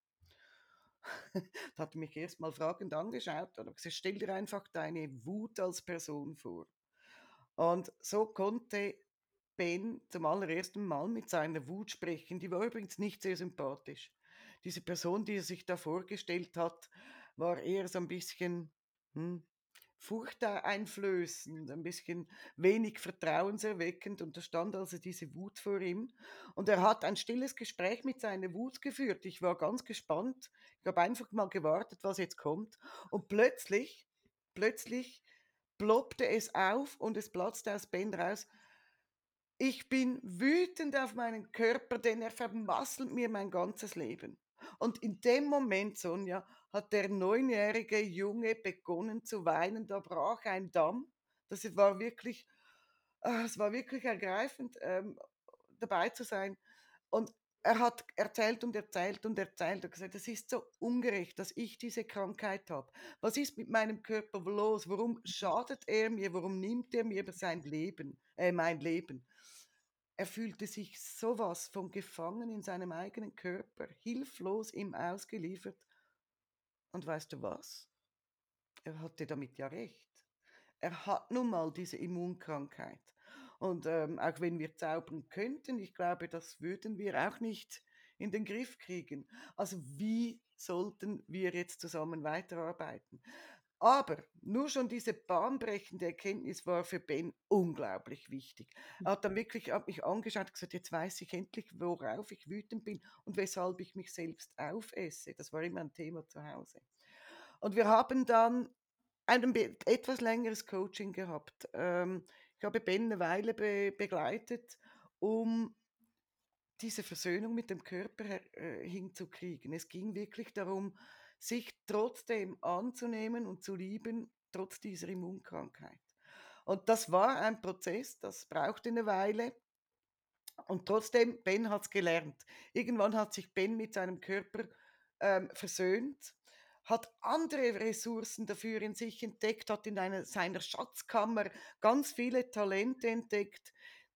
<laughs> da hat mich erst mal fragend angeschaut und gesagt, stell dir einfach deine Wut als Person vor. Und so konnte Ben zum allerersten Mal mit seiner Wut sprechen. Die war übrigens nicht sehr sympathisch. Diese Person, die er sich da vorgestellt hat, war eher so ein bisschen hm, furchteinflößend, ein bisschen wenig vertrauenserweckend und da stand also diese Wut vor ihm und er hat ein stilles Gespräch mit seiner Wut geführt. Ich war ganz gespannt. Ich habe einfach mal gewartet, was jetzt kommt und plötzlich, plötzlich ploppte es auf und es platzte aus Ben raus. Ich bin wütend auf meinen Körper, denn er vermasselt mir mein ganzes Leben. Und in dem Moment, Sonja, hat der neunjährige Junge begonnen zu weinen. Da brach ein Damm. Das war wirklich, äh, es war wirklich ergreifend, ähm, dabei zu sein. Und er hat erzählt und erzählt und erzählt und gesagt, es ist so ungerecht, dass ich diese Krankheit habe. Was ist mit meinem Körper los? Warum schadet er mir? Warum nimmt er mir sein Leben, äh, mein Leben? Er fühlte sich sowas von gefangen in seinem eigenen Körper, hilflos ihm ausgeliefert. Und weißt du was? Er hatte damit ja recht. Er hat nun mal diese Immunkrankheit. Und ähm, auch wenn wir zaubern könnten, ich glaube, das würden wir auch nicht in den Griff kriegen. Also wie sollten wir jetzt zusammen weiterarbeiten? Aber nur schon diese bahnbrechende Erkenntnis war für Ben unglaublich wichtig. Er hat dann wirklich hat mich angeschaut und gesagt, jetzt weiß ich endlich, worauf ich wütend bin und weshalb ich mich selbst aufesse. Das war immer ein Thema zu Hause. Und wir haben dann ein etwas längeres Coaching gehabt. Ähm, ich habe Ben eine Weile be begleitet, um diese Versöhnung mit dem Körper äh, hinzukriegen. Es ging wirklich darum, sich trotzdem anzunehmen und zu lieben, trotz dieser Immunkrankheit. Und das war ein Prozess, das brauchte eine Weile. Und trotzdem, Ben hat es gelernt. Irgendwann hat sich Ben mit seinem Körper ähm, versöhnt, hat andere Ressourcen dafür in sich entdeckt, hat in einer, seiner Schatzkammer ganz viele Talente entdeckt,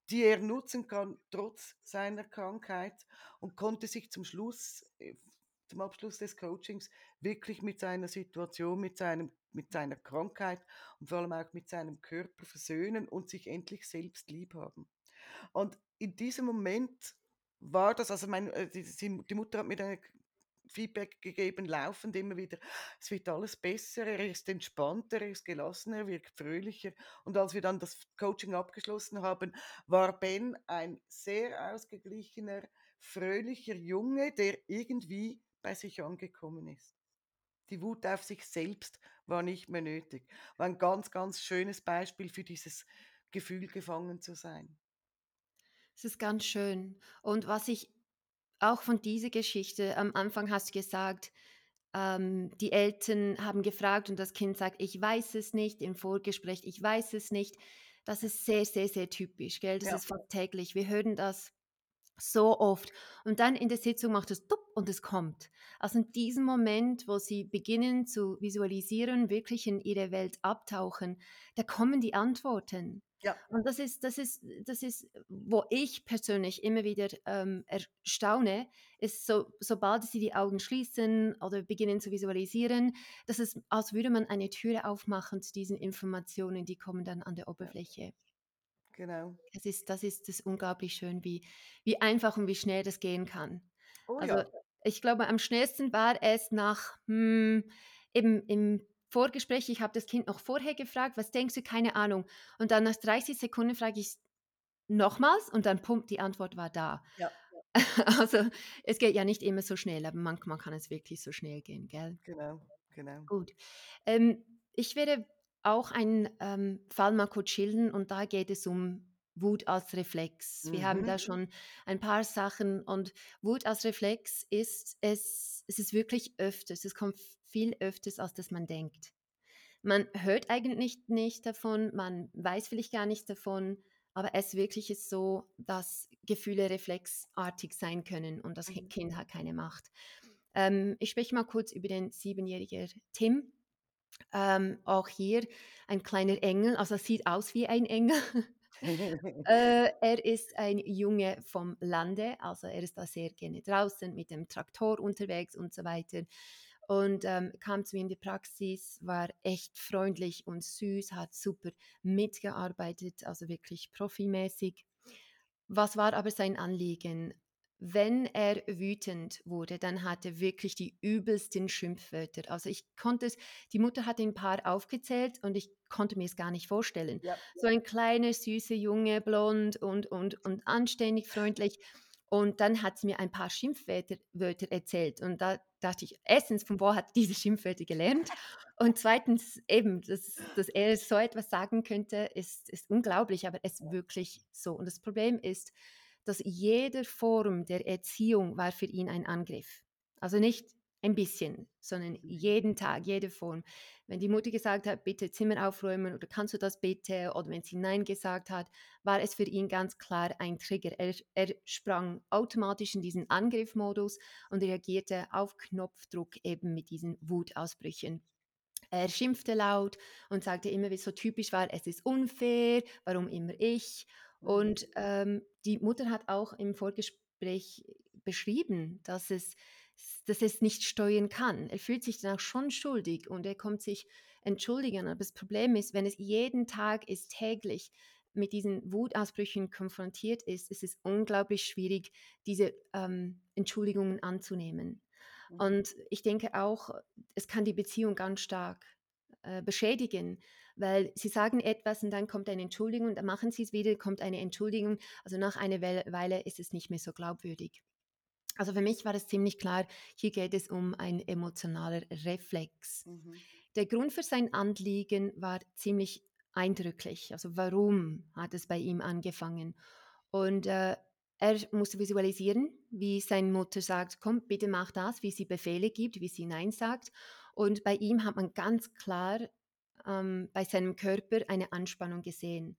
die er nutzen kann, trotz seiner Krankheit und konnte sich zum Schluss äh, zum Abschluss des Coachings wirklich mit seiner Situation, mit, seinem, mit seiner Krankheit und vor allem auch mit seinem Körper versöhnen und sich endlich selbst lieb haben. Und in diesem Moment war das, also mein, äh, die, die Mutter hat mir dann Feedback gegeben, laufend immer wieder, es wird alles besser, er ist entspannter, er ist gelassener, er wirkt fröhlicher. Und als wir dann das Coaching abgeschlossen haben, war Ben ein sehr ausgeglichener, fröhlicher Junge, der irgendwie bei sich angekommen ist. Die Wut auf sich selbst war nicht mehr nötig. War ein ganz, ganz schönes Beispiel für dieses Gefühl, gefangen zu sein. Es ist ganz schön. Und was ich auch von dieser Geschichte, am Anfang hast du gesagt, ähm, die Eltern haben gefragt und das Kind sagt, ich weiß es nicht, im Vorgespräch, ich weiß es nicht. Das ist sehr, sehr, sehr typisch, gell? Das Ja. ist fast täglich. Wir hören das so oft. Und dann in der Sitzung macht es tupp und es kommt. Also in diesem Moment, wo sie beginnen zu visualisieren, wirklich in ihre Welt abtauchen, da kommen die Antworten. Ja. Und das ist, das ist, das ist, wo ich persönlich immer wieder ähm, erstaune, ist so, sobald sie die Augen schließen oder beginnen zu visualisieren, dass es, als würde man eine Türe aufmachen zu diesen Informationen, die kommen dann an der Oberfläche. Genau. Das ist, das ist das unglaublich schön, wie, wie einfach und wie schnell das gehen kann. Oh Also ja. ich glaube, am schnellsten war es nach hm, eben im Vorgespräch, ich habe das Kind noch vorher gefragt: „Was denkst du?“ „Keine Ahnung.“ Und dann nach 30 Sekunden frage ich's nochmals und dann pumpt, die Antwort war da. Ja. <laughs> Also, es geht ja nicht immer so schnell, aber manchmal kann es wirklich so schnell gehen, gell? Genau, genau. Gut. Ähm, ich werde auch einen, ähm, schildern und da geht es um Wut als Reflex. Wir haben da Mhm. schon ein paar Sachen und Wut als Reflex ist es es ist wirklich öfters es kommt viel öfters, als dass man denkt. Man hört eigentlich nicht nicht davon, man weiß vielleicht gar nichts davon, aber es wirklich ist so, dass Gefühle reflexartig sein können und das Mhm. Kind hat keine Macht. Ähm, ich spreche mal kurz über den siebenjährigen Tim. Ähm, auch hier ein kleiner Engel, also sieht aus wie ein Engel. <laughs> <laughs> Äh, er ist ein Junge vom Lande, also er ist da sehr gerne draußen mit dem Traktor unterwegs und so weiter. Und, ähm, kam zu mir in die Praxis, war echt freundlich und süß, hat super mitgearbeitet, also wirklich profimäßig. Was war aber sein Anliegen? Wenn er wütend wurde, dann hat er wirklich die übelsten Schimpfwörter. Also, ich konnte es die Mutter hat ein paar aufgezählt und ich konnte mir's gar nicht vorstellen. Ja. So ein kleiner, süßer Junge, blond und und und anständig, freundlich. Und dann hat sie mir ein paar Schimpfwörter Wörter erzählt und da dachte ich, erstens, von wo hat <laughs> diese Schimpfwörter gelernt? Und zweitens eben, dass dass er so etwas sagen könnte, ist ist unglaublich, aber es ist wirklich so. Und das Problem ist, dass jede Form der Erziehung war für ihn ein Angriff. Also, nicht ein bisschen, sondern jeden Tag, jede Form. Wenn die Mutter gesagt hat: „Bitte Zimmer aufräumen“ oder „Kannst du das bitte?“ oder wenn sie „Nein“ gesagt hat, war es für ihn ganz klar ein Trigger. Er er sprang automatisch in diesen Angriffmodus und reagierte auf Knopfdruck eben mit diesen Wutausbrüchen. Er schimpfte laut und sagte immer, wie's so typisch war: „Es ist unfair, warum immer ich?“ Mhm. Und, ähm, die Mutter hat auch im Vorgespräch beschrieben, dass es dass er's nicht steuern kann. Er fühlt sich dann auch schon schuldig und er kommt sich entschuldigen, aber das Problem ist, wenn es jeden Tag ist, täglich mit diesen Wutausbrüchen konfrontiert ist, ist es unglaublich schwierig, diese, ähm, Entschuldigungen anzunehmen. Mhm. Und ich denke auch, es kann die Beziehung ganz stark, äh, beschädigen, weil sie sagen etwas und dann kommt eine Entschuldigung, dann machen sie's wieder, kommt eine Entschuldigung. Also, nach einer Weile ist es nicht mehr so glaubwürdig. Also, für mich war das ziemlich klar, hier geht es um ein emotionaler Reflex. Mhm. Der Grund für sein Anliegen war ziemlich eindrücklich. Also, warum hat es bei ihm angefangen? Und, äh, er musste visualisieren, wie seine Mutter sagt: „Komm, bitte mach das“, wie sie Befehle gibt, wie sie „Nein“ sagt. Und bei ihm hat man ganz klar, ähm, bei seinem Körper eine Anspannung gesehen.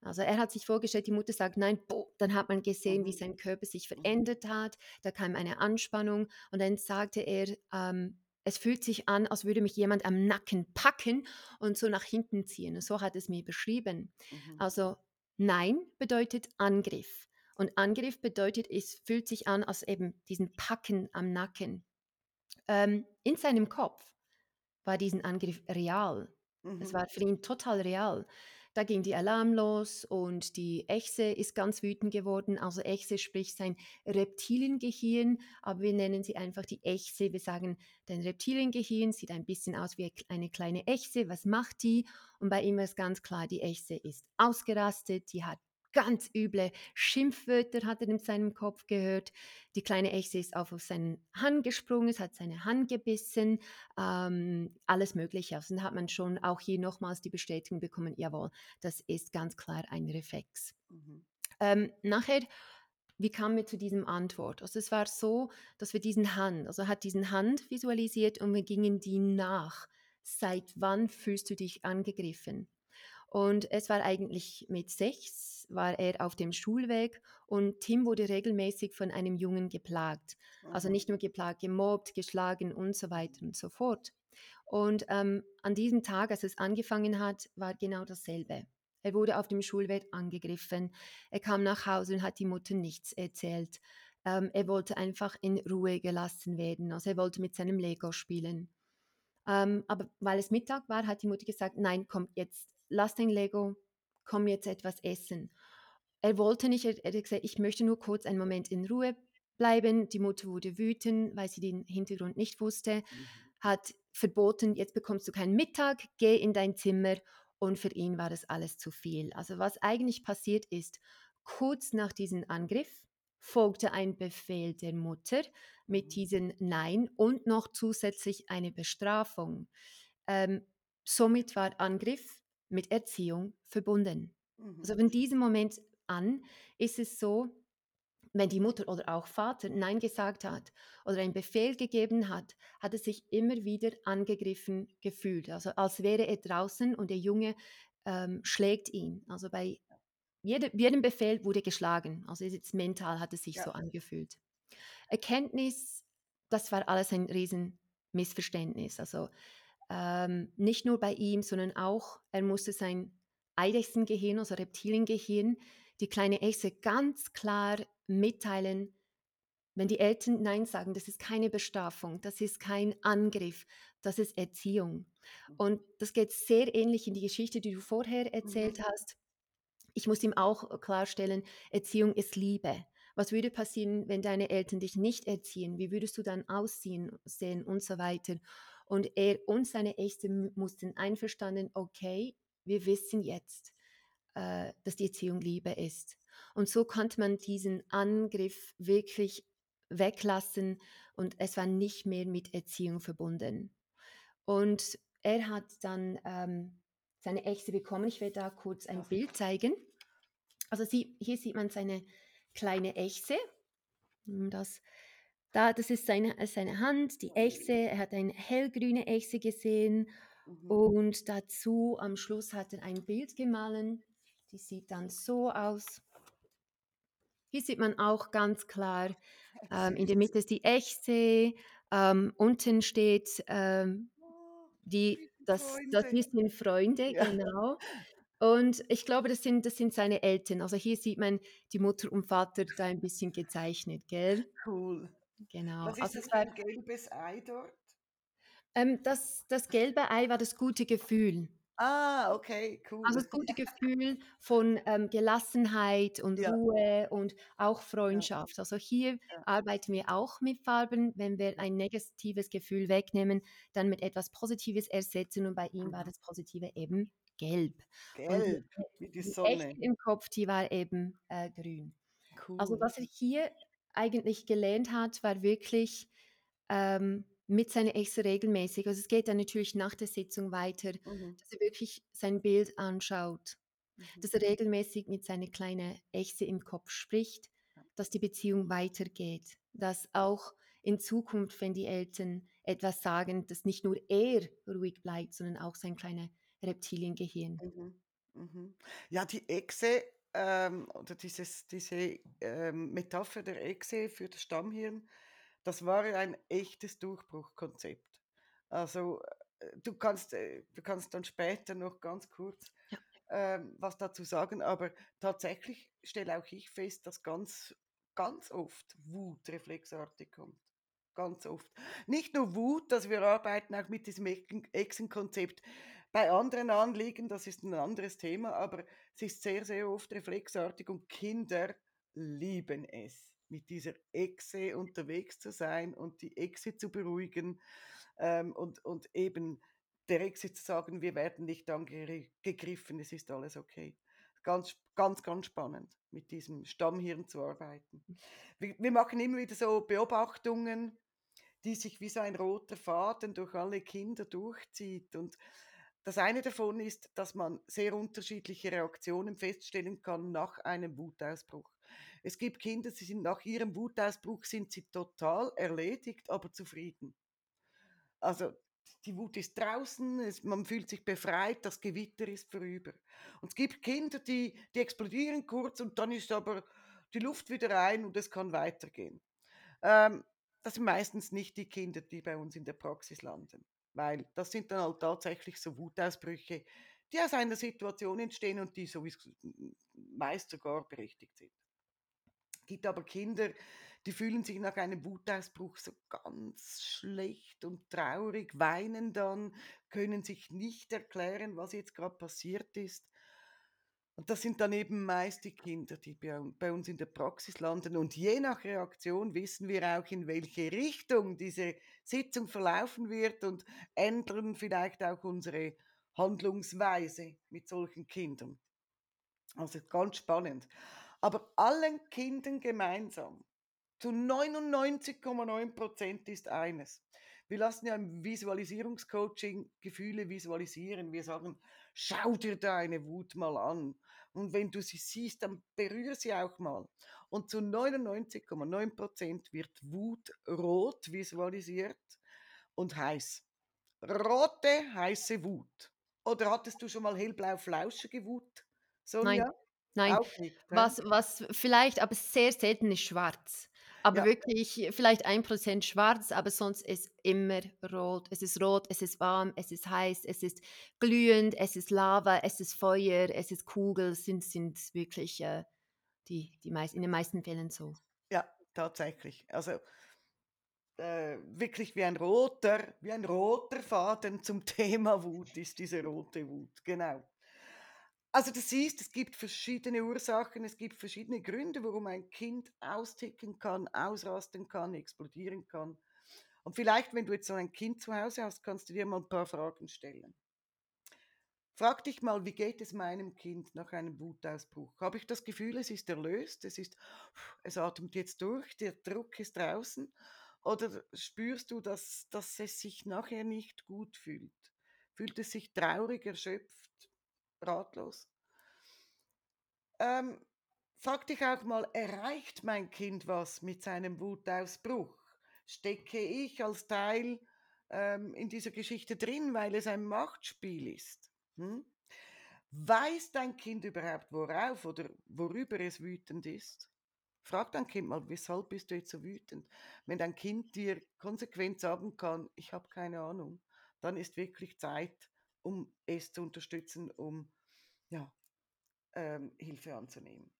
Also, er hat sich vorgestellt, die Mutter sagt: „Nein“, boh, dann hat man gesehen, wie Mhm. sein Körper sich Mhm. verändert hat. Da kam eine Anspannung und dann sagte er, ähm: „Es fühlt sich an, als würde mich jemand am Nacken packen und so nach hinten ziehen.“ So hat er's mir beschrieben. Mhm. Also, Nein bedeutet Angriff und Angriff bedeutet, es fühlt sich an, als eben diesen Packen am Nacken. Ähm, in seinem Kopf war diesen Angriff real. Es Mhm. war für ihn total real. Da ging die Alarm los und die Echse ist ganz wütend geworden. Also, Echse, sprich sein Reptiliengehirn, aber wir nennen sie einfach die Echse. Wir sagen, dein Reptiliengehirn sieht ein bisschen aus wie eine kleine Echse. Was macht die? Und bei ihm war's ganz klar, die Echse ist ausgerastet, die hat ganz üble Schimpfwörter hat er in seinem Kopf gehört. Die kleine Echse ist auf seine Hand gesprungen, es hat seine Hand gebissen, ähm, alles Mögliche. Also, dann hat man schon auch hier nochmals die Bestätigung bekommen: „Jawohl, das ist ganz klar ein Reflex.“ Mhm. Ähm, nachher wie kamen wir zu diesem Antwort? Also, es war so, dass wir diesen Hand also, hat diesen Hand visualisiert und wir gingen die nach. Seit wann fühlst du dich angegriffen? Und es war eigentlich mit 6 war er auf dem Schulweg und Tim wurde regelmäßig von einem Jungen geplagt. Also, nicht nur geplagt, gemobbt, geschlagen und so weiter und so fort. Und, ähm, an diesem Tag, als es angefangen hat, war genau dasselbe. Er wurde auf dem Schulweg angegriffen. Er kam nach Hause und hat die Mutter nichts erzählt. Ähm, er wollte einfach in Ruhe gelassen werden. Also, er wollte mit seinem Lego spielen. Ähm, aber weil es Mittag war, hat die Mutter gesagt: „Nein, komm, jetzt lass dein Lego, komm jetzt etwas essen.“ Er wollte nicht, er er hat gesagt: „Ich möchte nur kurz einen Moment in Ruhe bleiben.“ Die Mutter wurde wütend, weil sie den Hintergrund nicht wusste, Mhm. hat verboten: „Jetzt bekommst du keinen Mittag, geh in dein Zimmer.“ Und für ihn war das alles zu viel. Also, was eigentlich passiert ist, kurz nach diesem Angriff folgte ein Befehl der Mutter mit Mhm. diesem „Nein“ und noch zusätzlich eine Bestrafung. Ähm, somit war Angriff mit Erziehung verbunden. Mhm. Also, von diesem Moment an ist es so, wenn die Mutter oder auch Vater „Nein“ gesagt hat oder einen Befehl gegeben hat, hat er sich immer wieder angegriffen gefühlt. Also, als wäre er draußen und der Junge, ähm, schlägt ihn. Also, bei jede jedem Befehl wurde geschlagen. Also, jetzt mental hat es sich so Ja. angefühlt. Erkenntnis, das war alles ein Riesenmissverständnis. Also, ähm, nicht nur bei ihm, sondern auch er musste sein Eidechsengehirn, also Reptiliengehirn, die kleine Echse ganz klar mitteilen, wenn die Eltern „Nein“ sagen, das ist keine Bestrafung, das ist kein Angriff, das ist Erziehung. Mhm. Und das geht sehr ähnlich in die Geschichte, die du vorher Mhm. erzählt hast. Ich muss ihm auch klarstellen, Erziehung ist Liebe. Was würde passieren, wenn deine Eltern dich nicht erziehen? Wie würdest du dann aussehen sehen und so weiter? Und er und seine m mussten einverstanden: „Okay, wir wissen jetzt, äh, dass die Erziehung Liebe ist.“ Und so konnte man diesen Angriff wirklich weglassen und es war nicht mehr mit Erziehung verbunden. Und er hat dann, ähm, seine Äxte bekommen. Ich werde da kurz ein Bild zeigen. Also sie hier sieht man seine kleine Echse. Das da das ist seine äh, seine Hand, die Echse. Er hat eine hellgrüne Echse gesehen Mhm. und dazu am Schluss hat er ein Bild gemahlen. Die sieht dann so aus. Hier sieht man auch ganz klar, ähm, in der. Mitte ist die Echse, ähm, unten steht, ähm, Oh, die sind das das hier sind Freunde, Ja. genau. Und ich glaube, das sind das sind seine Eltern. Also, hier sieht man die Mutter und Vater da ein bisschen gezeichnet, gell? Cool. Genau. Was ist Also, das für ein gelbes Ei dort? ähm, das das gelbe Ei war das gute Gefühl. Ah, okay, Also, cool. das gute Gefühl von, ähm, Gelassenheit und Ja, Ruhe und auch Freundschaft. Also, hier ja. arbeiten wir auch mit Farben. Wenn wir ein negatives Gefühl wegnehmen, dann mit etwas Positives ersetzen und bei ihm war das Positive eben gelb. Und die Gelb, wie die die Sonne. Echte im Kopf, die war eben, äh, grün. Also, Cool. was er hier eigentlich gelernt hat, war wirklich, ähm, mit seiner Ex regelmäßig also, es geht dann natürlich nach der Sitzung weiter, Mhm, dass er wirklich sein Bild anschaut, mhm. dass er regelmäßig mit seiner kleinen Echse im Kopf spricht, dass die Beziehung weitergeht, dass auch in Zukunft, wenn die Eltern etwas sagen, dass nicht nur er ruhig bleibt, sondern auch sein kleiner Reptiliengehirn. Mhm, mhm. Ja, die Echse, ähm, oder dieses diese, ähm, Metapher der Echse für das Stammhirn, das war ja ein echtes Durchbruchkonzept. Also, äh, du kannst äh, du kannst dann später noch ganz kurz, Ja. ähm, was dazu sagen, aber tatsächlich stelle auch ich fest, dass ganz ganz oft Wut reflexartig kommt. Ganz oft. Nicht nur Wut, dass wir arbeiten auch mit diesem Echsenkonzept bei anderen Anliegen, das ist ein anderes Thema, aber es ist sehr, sehr oft reflexartig und Kinder lieben es, mit dieser Echse unterwegs zu sein und die Echse zu beruhigen, ähm, und und eben der Echse zu sagen: „Wir werden nicht angegriffen, es ist alles okay.“ Ganz ganz, ganz spannend, mit diesem Stammhirn zu arbeiten. Wir wir machen immer wieder so Beobachtungen die sich wie so ein roter Faden durch alle Kinder durchzieht. Und das eine davon ist, dass man sehr unterschiedliche Reaktionen feststellen kann nach einem Wutausbruch. Es gibt Kinder, sie sind nach ihrem Wutausbruch sind sie total erledigt, aber zufrieden. Also die Wut ist draußen, es, man fühlt sich befreit, das Gewitter ist vorüber. Und es gibt Kinder, die, die explodieren kurz und dann ist aber die Luft wieder rein und es kann weitergehen. Ähm, das sind meistens nicht die Kinder, die bei uns in der Praxis landen, weil das sind dann halt tatsächlich so Wutausbrüche, die aus einer Situation entstehen und die sowieso meist sogar berechtigt sind. Es gibt aber Kinder, die fühlen sich nach einem Wutausbruch so ganz schlecht und traurig, weinen dann, können sich nicht erklären, was jetzt gerade passiert ist. Und das sind dann eben meist die Kinder, die bei, uns in der Praxis landen. Und je nach Reaktion wissen wir auch, in welche Richtung diese Sitzung verlaufen wird und ändern vielleicht auch unsere Handlungsweise mit solchen Kindern. Also ganz spannend. Aber allen Kindern gemeinsam, zu 99,9 Prozent ist eines. Wir lassen ja im Visualisierungscoaching Gefühle visualisieren. Wir sagen, schau dir deine Wut mal an. Und wenn du sie siehst, dann berühre sie auch mal. Und zu 99,9 Prozent wird Wut rot visualisiert und heiß. Rote, heiße Wut. Oder hattest du schon mal hellblau flauschige Wut, Nein, Sonja? nein. Auch nicht? Was was vielleicht, aber sehr selten ist schwarz. Aber Ja, wirklich vielleicht ein Prozent schwarz, aber sonst ist immer rot. Es ist rot, es ist warm, es ist heiß, es ist glühend, es ist Lava, es ist Feuer, es ist Kugel, sind sind wirklich, äh, die die meist in den meisten Fällen so. ja, tatsächlich. Also äh, wirklich wie ein roter, wie ein roter Faden zum <laughs> Thema Wut ist diese rote Wut, genau. Also du siehst, es gibt verschiedene Ursachen, es gibt verschiedene Gründe, warum ein Kind austicken kann, ausrasten kann, explodieren kann. Und vielleicht, wenn du jetzt so ein Kind zu Hause hast, kannst du dir mal ein paar Fragen stellen. Frag dich mal, wie geht es meinem Kind nach einem Wutausbruch? Habe ich das Gefühl, es ist erlöst, es ist, es atmet jetzt durch, der Druck ist draußen? Oder spürst du, dass, dass es sich nachher nicht gut fühlt? Fühlt es sich traurig, erschöpft, ratlos? Ähm, frag dich auch mal, erreicht mein Kind was mit seinem Wutausbruch? Stecke ich als Teil ähm, in dieser Geschichte drin, weil es ein Machtspiel ist? Hm? Weiß dein Kind überhaupt, worauf oder worüber es wütend ist? Frag dein Kind mal, weshalb bist du jetzt so wütend? Wenn dein Kind dir konsequent sagen kann, ich habe keine Ahnung, dann ist wirklich Zeit, um es zu unterstützen, um ja, ähm, Hilfe anzunehmen.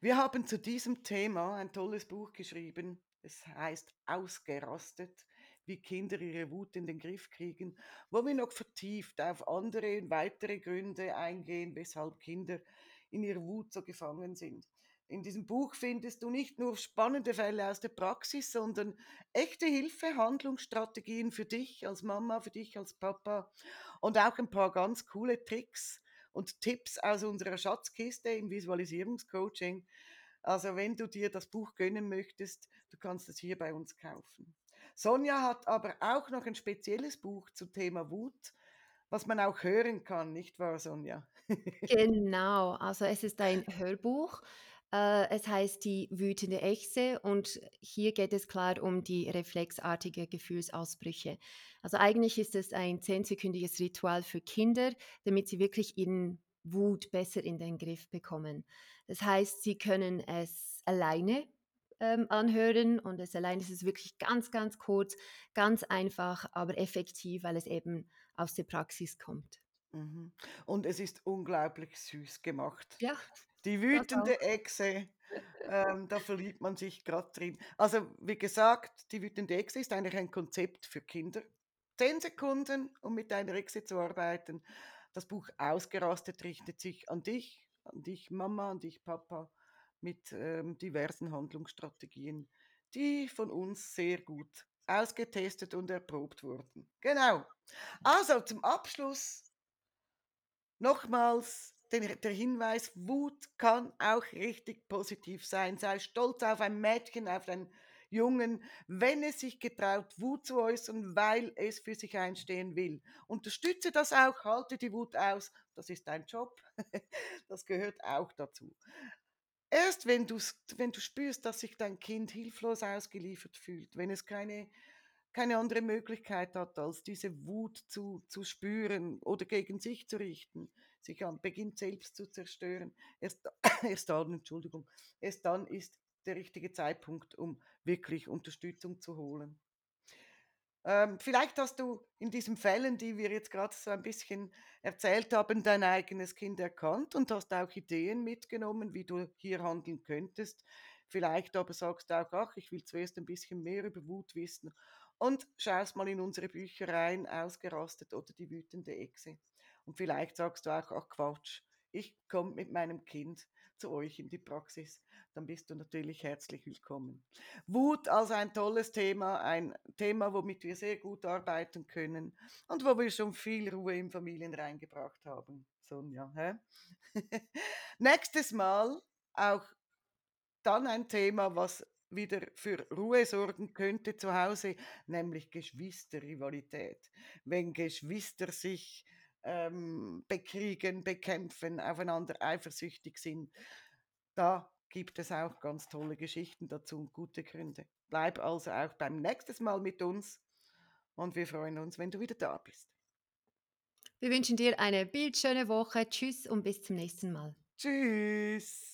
Wir haben zu diesem Thema ein tolles Buch geschrieben. Es heißt Ausgerastet, wie Kinder ihre Wut in den Griff kriegen, wo wir noch vertieft auf andere und weitere Gründe eingehen, weshalb Kinder in ihrer Wut so gefangen sind. In diesem Buch findest du nicht nur spannende Fälle aus der Praxis, sondern echte Hilfe, Handlungsstrategien für dich als Mama, für dich als Papa und auch ein paar ganz coole Tricks und Tipps aus unserer Schatzkiste im Visualisierungscoaching. Also wenn du dir das Buch gönnen möchtest, du kannst es hier bei uns kaufen. Sonja hat aber auch noch ein spezielles Buch zum Thema Wut, was man auch hören kann, nicht wahr, Sonja? <laughs> Genau, also es ist ein Hörbuch. Äh, es heißt „Die wütende Echse“ und hier geht es klar um die reflexartige Gefühlsausbrüche. Also eigentlich ist es ein zehnsekündiges Ritual für Kinder, damit sie wirklich ihren Wut besser in den Griff bekommen. Das heißt, sie können es alleine, ähm, anhören und es allein ist es wirklich ganz, ganz kurz, ganz einfach, aber effektiv, weil es eben aus der Praxis kommt. Mhm. Und es ist unglaublich süß gemacht. Ja, Die wütende Echse, ähm, da verliebt man sich gerade drin. Also, wie gesagt, die wütende Echse ist eigentlich ein Konzept für Kinder. 10 Sekunden, um mit deiner Echse zu arbeiten. Das Buch Ausgerastet richtet sich an dich, an dich Mama, an dich Papa mit ähm, diversen Handlungsstrategien, die von uns sehr gut ausgetestet und erprobt wurden. Genau. Also zum Abschluss Nochmals den, der Hinweis, Wut kann auch richtig positiv sein. Sei stolz auf ein Mädchen, auf einen Jungen, wenn es sich getraut, Wut zu äußern, weil es für sich einstehen will. Unterstütze das auch, halte die Wut aus. Das ist dein Job. <laughs> Das gehört auch dazu. Erst wenn, wenn du spürst, dass sich dein Kind hilflos ausgeliefert fühlt, wenn es keine, keine andere Möglichkeit hat, als diese Wut zu, zu spüren oder gegen sich zu richten, sich an, beginnt selbst zu zerstören, erst, <coughs> erst dann, Entschuldigung, erst dann ist der richtige Zeitpunkt, um wirklich Unterstützung zu holen. Ähm, vielleicht hast du in diesen Fällen, die wir jetzt gerade so ein bisschen erzählt haben, dein eigenes Kind erkannt und hast auch Ideen mitgenommen, wie du hier handeln könntest. Vielleicht aber sagst du auch, ach, ich will zuerst ein bisschen mehr über Wut wissen und schaust mal in unsere Bücher rein, ausgerastet oder die wütende Echse. Und vielleicht sagst du auch, ach Quatsch, ich komme mit meinem Kind zu euch in die Praxis, dann bist du natürlich herzlich willkommen. Wut als ein tolles Thema, ein Thema, womit wir sehr gut arbeiten können und wo wir schon viel Ruhe in Familien reingebracht haben. Sonja, hä? <laughs> Nächstes Mal auch dann ein Thema, was wieder für Ruhe sorgen könnte zu Hause, nämlich Geschwisterrivalität. Wenn Geschwister sich ähm, bekriegen, bekämpfen, aufeinander eifersüchtig sind, da gibt es auch ganz tolle Geschichten dazu und gute Gründe. Bleib also auch beim nächsten Mal mit uns und wir freuen uns, wenn du wieder da bist. Wir wünschen dir eine bildschöne Woche. Tschüss und bis zum nächsten Mal. Tschüss.